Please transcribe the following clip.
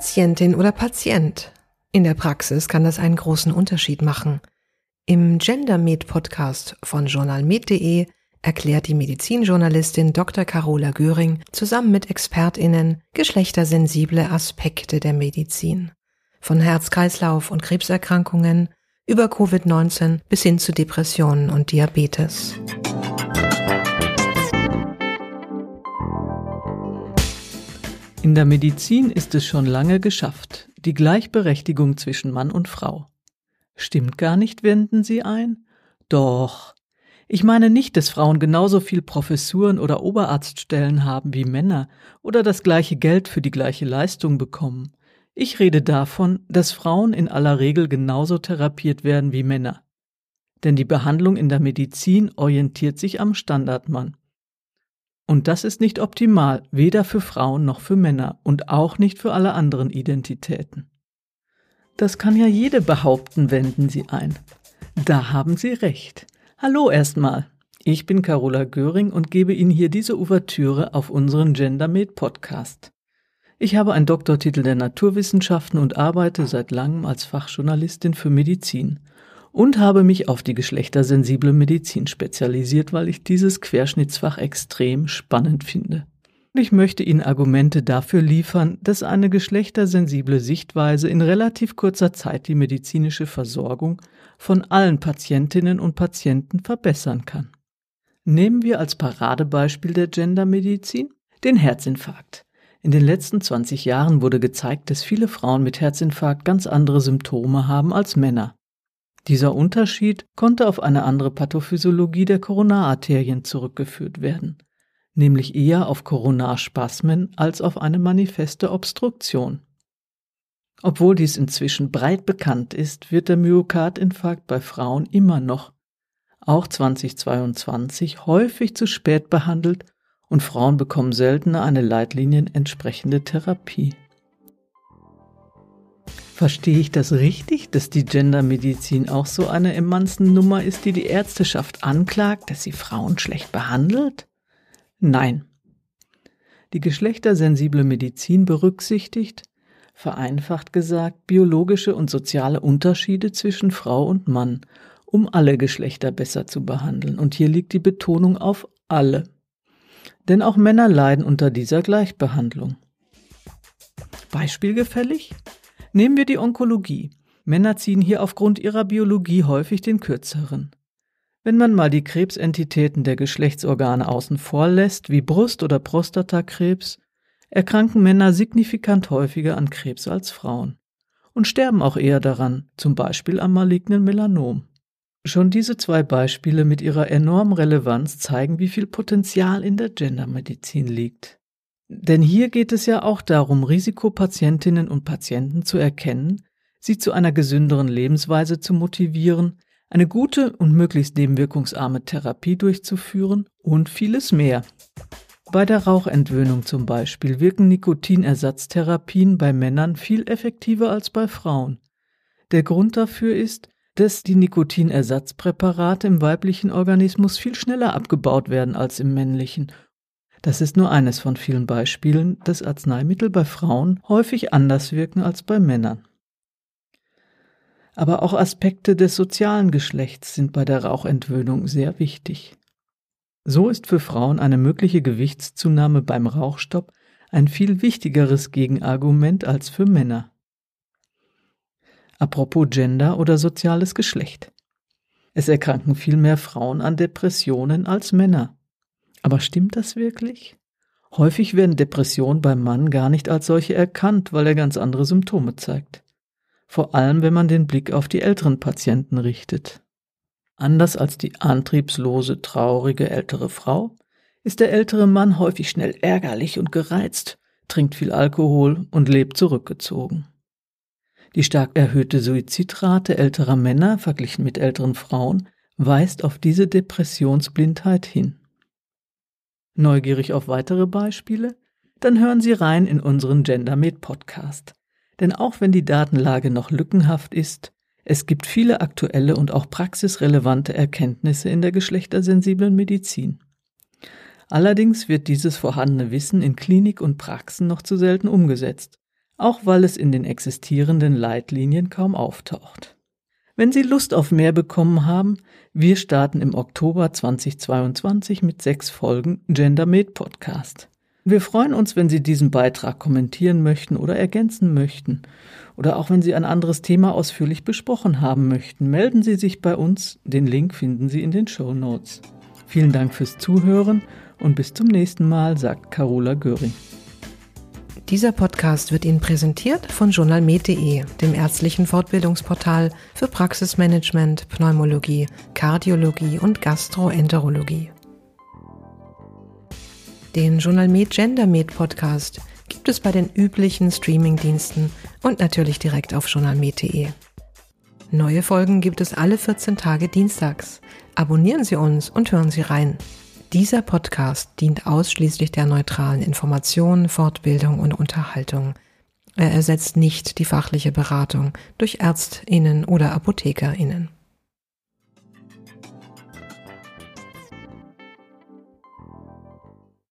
Patientin oder Patient. In der Praxis kann das einen großen Unterschied machen. Im GenderMed Podcast von journalmed.de erklärt die Medizinjournalistin Dr. Carola Göring zusammen mit ExpertInnen geschlechtersensible Aspekte der Medizin. Von Herz-Kreislauf- und Krebserkrankungen über Covid-19 bis hin zu Depressionen und Diabetes. In der Medizin ist es schon lange geschafft, die Gleichberechtigung zwischen Mann und Frau. Stimmt gar nicht, wenden Sie ein? Doch. Ich meine nicht, dass Frauen genauso viel Professuren oder Oberarztstellen haben wie Männer oder das gleiche Geld für die gleiche Leistung bekommen. Ich rede davon, dass Frauen in aller Regel genauso therapiert werden wie Männer. Denn die Behandlung in der Medizin orientiert sich am Standardmann. Und das ist nicht optimal, weder für Frauen noch für Männer und auch nicht für alle anderen Identitäten. Das kann ja jede behaupten, wenden Sie ein. Da haben Sie recht. Hallo erstmal. Ich bin Carola Göring und gebe Ihnen hier diese Ouvertüre auf unseren GenderMed Podcast. Ich habe einen Doktortitel der Naturwissenschaften und arbeite seit langem als Fachjournalistin für Medizin und habe mich auf die geschlechtersensible Medizin spezialisiert, weil ich dieses Querschnittsfach extrem spannend finde. Ich möchte Ihnen Argumente dafür liefern, dass eine geschlechtersensible Sichtweise in relativ kurzer Zeit die medizinische Versorgung von allen Patientinnen und Patienten verbessern kann. Nehmen wir als Paradebeispiel der Gendermedizin den Herzinfarkt. In den letzten 20 Jahren wurde gezeigt, dass viele Frauen mit Herzinfarkt ganz andere Symptome haben als Männer. Dieser Unterschied konnte auf eine andere Pathophysiologie der Koronararterien zurückgeführt werden, nämlich eher auf Koronarspasmen als auf eine manifeste Obstruktion. Obwohl dies inzwischen breit bekannt ist, wird der Myokardinfarkt bei Frauen immer noch, auch 2022, häufig zu spät behandelt und Frauen bekommen seltener eine Leitlinien entsprechende Therapie. Verstehe ich das richtig, dass die Gendermedizin auch so eine Emanzen-Nummer ist, die die Ärzteschaft anklagt, dass sie Frauen schlecht behandelt? Nein. Die geschlechtersensible Medizin berücksichtigt, vereinfacht gesagt, biologische und soziale Unterschiede zwischen Frau und Mann, um alle Geschlechter besser zu behandeln. Und hier liegt die Betonung auf alle. Denn auch Männer leiden unter dieser Gleichbehandlung. Beispielgefällig? Nehmen wir die Onkologie. Männer ziehen hier aufgrund ihrer Biologie häufig den kürzeren. Wenn man mal die Krebsentitäten der Geschlechtsorgane außen vor lässt, wie Brust- oder Prostatakrebs, erkranken Männer signifikant häufiger an Krebs als Frauen und sterben auch eher daran, zum Beispiel am malignen Melanom. Schon diese zwei Beispiele mit ihrer enormen Relevanz zeigen, wie viel Potenzial in der Gendermedizin liegt. Denn hier geht es ja auch darum, Risikopatientinnen und Patienten zu erkennen, sie zu einer gesünderen Lebensweise zu motivieren, eine gute und möglichst nebenwirkungsarme Therapie durchzuführen und vieles mehr. Bei der Rauchentwöhnung zum Beispiel wirken Nikotinersatztherapien bei Männern viel effektiver als bei Frauen. Der Grund dafür ist, dass die Nikotinersatzpräparate im weiblichen Organismus viel schneller abgebaut werden als im männlichen das ist nur eines von vielen Beispielen, dass Arzneimittel bei Frauen häufig anders wirken als bei Männern. Aber auch Aspekte des sozialen Geschlechts sind bei der Rauchentwöhnung sehr wichtig. So ist für Frauen eine mögliche Gewichtszunahme beim Rauchstopp ein viel wichtigeres Gegenargument als für Männer. Apropos Gender oder soziales Geschlecht. Es erkranken viel mehr Frauen an Depressionen als Männer. Aber stimmt das wirklich? Häufig werden Depressionen beim Mann gar nicht als solche erkannt, weil er ganz andere Symptome zeigt. Vor allem, wenn man den Blick auf die älteren Patienten richtet. Anders als die antriebslose, traurige ältere Frau ist der ältere Mann häufig schnell ärgerlich und gereizt, trinkt viel Alkohol und lebt zurückgezogen. Die stark erhöhte Suizidrate älterer Männer verglichen mit älteren Frauen weist auf diese Depressionsblindheit hin. Neugierig auf weitere Beispiele? Dann hören Sie rein in unseren GenderMed Podcast. Denn auch wenn die Datenlage noch lückenhaft ist, es gibt viele aktuelle und auch praxisrelevante Erkenntnisse in der geschlechtersensiblen Medizin. Allerdings wird dieses vorhandene Wissen in Klinik und Praxen noch zu selten umgesetzt, auch weil es in den existierenden Leitlinien kaum auftaucht. Wenn Sie Lust auf mehr bekommen haben, wir starten im Oktober 2022 mit sechs Folgen Gender Med Podcast. Wir freuen uns, wenn Sie diesen Beitrag kommentieren möchten oder ergänzen möchten. Oder auch wenn Sie ein anderes Thema ausführlich besprochen haben möchten, melden Sie sich bei uns. Den Link finden Sie in den Show Notes. Vielen Dank fürs Zuhören und bis zum nächsten Mal, sagt Carola Göring. Dieser Podcast wird Ihnen präsentiert von journalmed.de, dem ärztlichen Fortbildungsportal für Praxismanagement, Pneumologie, Kardiologie und Gastroenterologie. Den Journalmed GenderMed Podcast gibt es bei den üblichen Streamingdiensten und natürlich direkt auf journalmed.de. Neue Folgen gibt es alle 14 Tage dienstags. Abonnieren Sie uns und hören Sie rein. Dieser Podcast dient ausschließlich der neutralen Information, Fortbildung und Unterhaltung. Er ersetzt nicht die fachliche Beratung durch Ärztinnen oder Apothekerinnen.